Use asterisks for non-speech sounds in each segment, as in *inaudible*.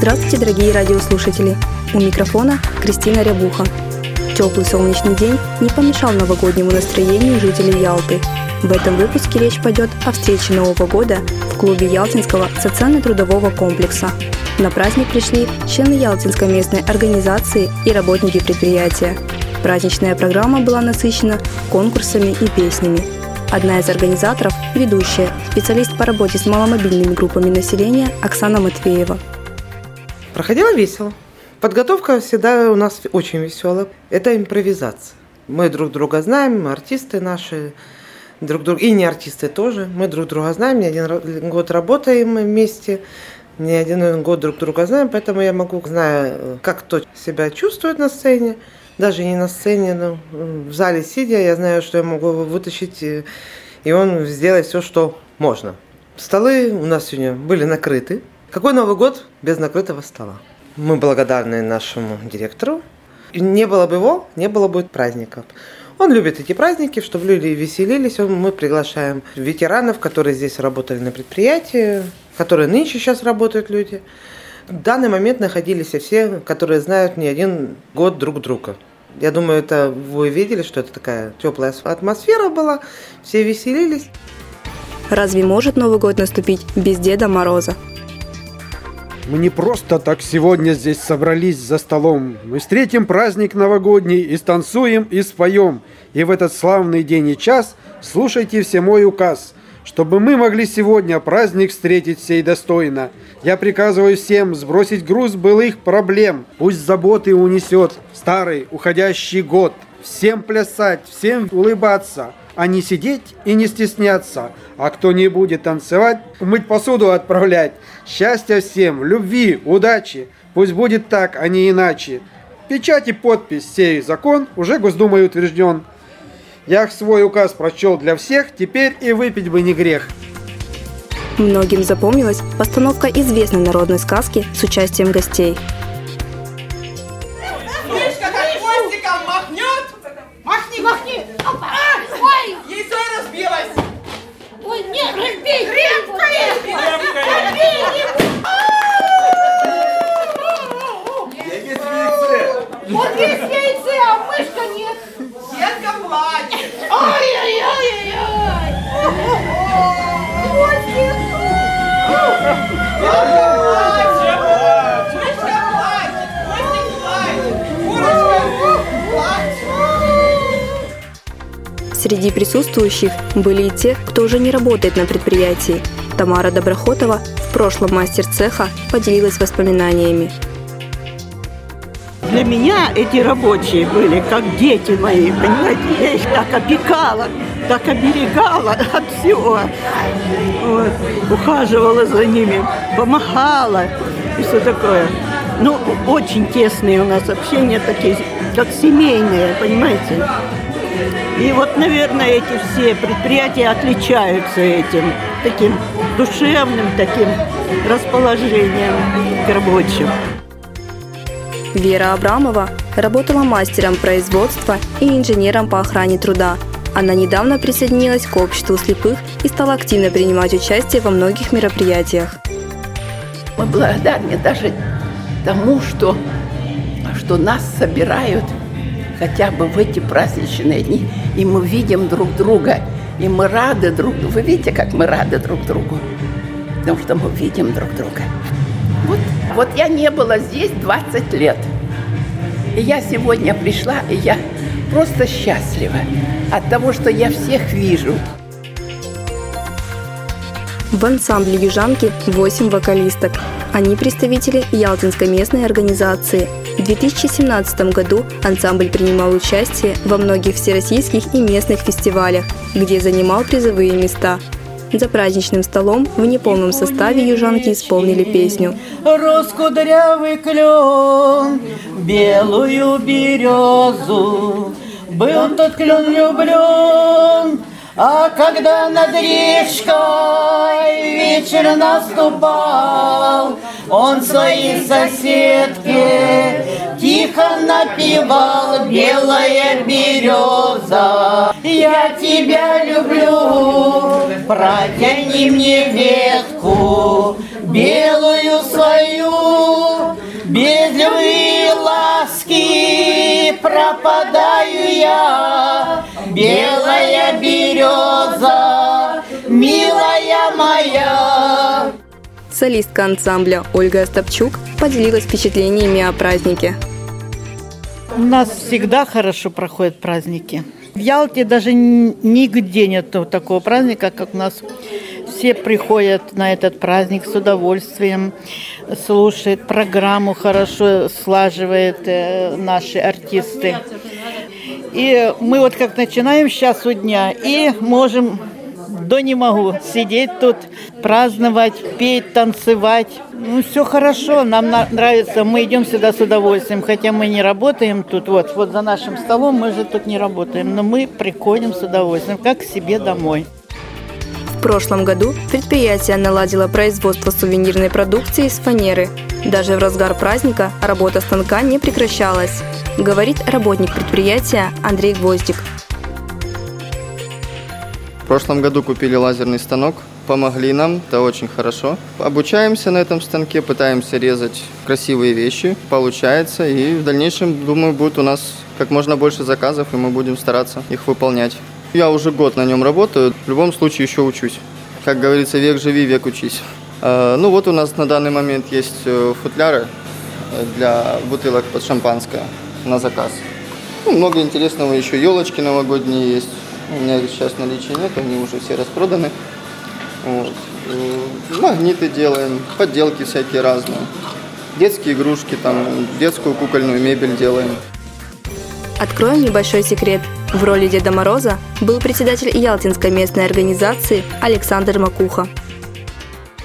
Здравствуйте, дорогие радиослушатели! У микрофона Кристина Рябуха. Теплый солнечный день не помешал новогоднему настроению жителей Ялты. В этом выпуске речь пойдет о встрече Нового года в клубе Ялтинского социально-трудового комплекса. На праздник пришли члены Ялтинской местной организации и работники предприятия – Праздничная программа была насыщена конкурсами и песнями. Одна из организаторов – ведущая, специалист по работе с маломобильными группами населения Оксана Матвеева. Проходило весело. Подготовка всегда у нас очень веселая. Это импровизация. Мы друг друга знаем, артисты наши, друг друга, и не артисты тоже. Мы друг друга знаем, не один год работаем вместе, не один год друг друга знаем, поэтому я могу, зная, как кто себя чувствует на сцене, даже не на сцене, но в зале сидя, я знаю, что я могу вытащить, и, и он сделает все, что можно. Столы у нас сегодня были накрыты. Какой Новый год без накрытого стола? Мы благодарны нашему директору. Не было бы его, не было бы праздников. Он любит эти праздники, чтобы люди веселились. Мы приглашаем ветеранов, которые здесь работали на предприятии, которые нынче сейчас работают люди. В данный момент находились все, которые знают не один год друг друга. Я думаю, это вы видели, что это такая теплая атмосфера была, все веселились. Разве может Новый год наступить без Деда Мороза? Мы не просто так сегодня здесь собрались за столом. Мы встретим праздник новогодний и станцуем, и споем. И в этот славный день и час слушайте все мой указ – чтобы мы могли сегодня праздник встретить сей достойно. Я приказываю всем сбросить груз былых проблем. Пусть заботы унесет старый уходящий год. Всем плясать, всем улыбаться, а не сидеть и не стесняться. А кто не будет танцевать, мыть посуду отправлять. Счастья всем, любви, удачи. Пусть будет так, а не иначе. Печать и подпись сей закон уже Госдумой утвержден. Я свой указ прочел для всех, теперь и выпить бы не грех. Многим запомнилась постановка известной народной сказки с участием гостей. Среди присутствующих были и те, кто уже не работает на предприятии. Тамара Доброхотова, в прошлом мастер цеха, поделилась воспоминаниями. Для меня эти рабочие были как дети мои, понимаете? Я их так опекала, так оберегала *laughs* от всего. Вот. Ухаживала за ними, помахала и все такое. Ну, очень тесные у нас общения такие, как семейные, понимаете? И вот, наверное, эти все предприятия отличаются этим, таким душевным, таким расположением к рабочим. Вера Абрамова работала мастером производства и инженером по охране труда. Она недавно присоединилась к обществу слепых и стала активно принимать участие во многих мероприятиях. Мы благодарны даже тому, что, что нас собирают хотя бы в эти праздничные дни, и мы видим друг друга, и мы рады друг другу. Вы видите, как мы рады друг другу? Потому что мы видим друг друга. Вот я не была здесь 20 лет. И я сегодня пришла, и я просто счастлива от того, что я всех вижу. В ансамбле «Южанки» 8 вокалисток. Они представители Ялтинской местной организации. В 2017 году ансамбль принимал участие во многих всероссийских и местных фестивалях, где занимал призовые места. За праздничным столом в неполном составе южанки исполнили песню. Роскудрявый клен, белую березу, был тот клен влюблен, а когда над речкой вечер наступал, он своей соседке тихо напевал белая береза. Я тебя люблю, протяни мне ветку, белую свою, без любви и ласки пропадаю я, белая береза, милая моя. Солистка ансамбля Ольга Остапчук поделилась впечатлениями о празднике. У нас всегда хорошо проходят праздники. В Ялте даже нигде нет такого праздника, как у нас. Все приходят на этот праздник с удовольствием, слушают программу, хорошо слаживают э, наши артисты. И мы вот как начинаем с часу дня и можем до не могу сидеть тут, праздновать, петь, танцевать. Ну, все хорошо, нам нравится, мы идем сюда с удовольствием, хотя мы не работаем тут, вот, вот за нашим столом мы же тут не работаем, но мы приходим с удовольствием, как к себе домой. В прошлом году предприятие наладило производство сувенирной продукции из фанеры. Даже в разгар праздника работа станка не прекращалась, говорит работник предприятия Андрей Гвоздик. Прошлом году купили лазерный станок, помогли нам, это очень хорошо. Обучаемся на этом станке, пытаемся резать красивые вещи, получается, и в дальнейшем, думаю, будет у нас как можно больше заказов, и мы будем стараться их выполнять. Я уже год на нем работаю, в любом случае еще учусь. Как говорится, век живи, век учись. А, ну вот у нас на данный момент есть э, футляры для бутылок под шампанское на заказ. Ну, много интересного еще, елочки новогодние есть. У меня сейчас наличия нет, они уже все распроданы. Вот. Э, магниты делаем, подделки всякие разные. Детские игрушки, там, детскую кукольную мебель делаем. Откроем небольшой секрет. В роли Деда Мороза был председатель Ялтинской местной организации Александр Макуха.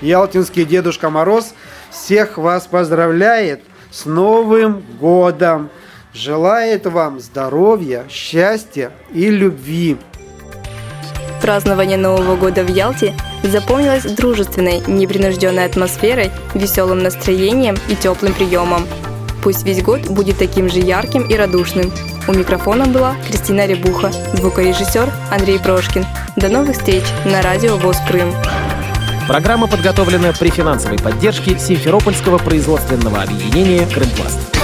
Ялтинский Дедушка Мороз всех вас поздравляет с Новым годом! Желает вам здоровья, счастья и любви. Празднование Нового года в Ялте запомнилось дружественной, непринужденной атмосферой, веселым настроением и теплым приемом. Пусть весь год будет таким же ярким и радушным. У микрофона была Кристина Рябуха, звукорежиссер Андрей Прошкин. До новых встреч на радио ВОЗ Крым. Программа подготовлена при финансовой поддержке Симферопольского производственного объединения «Крымпласт».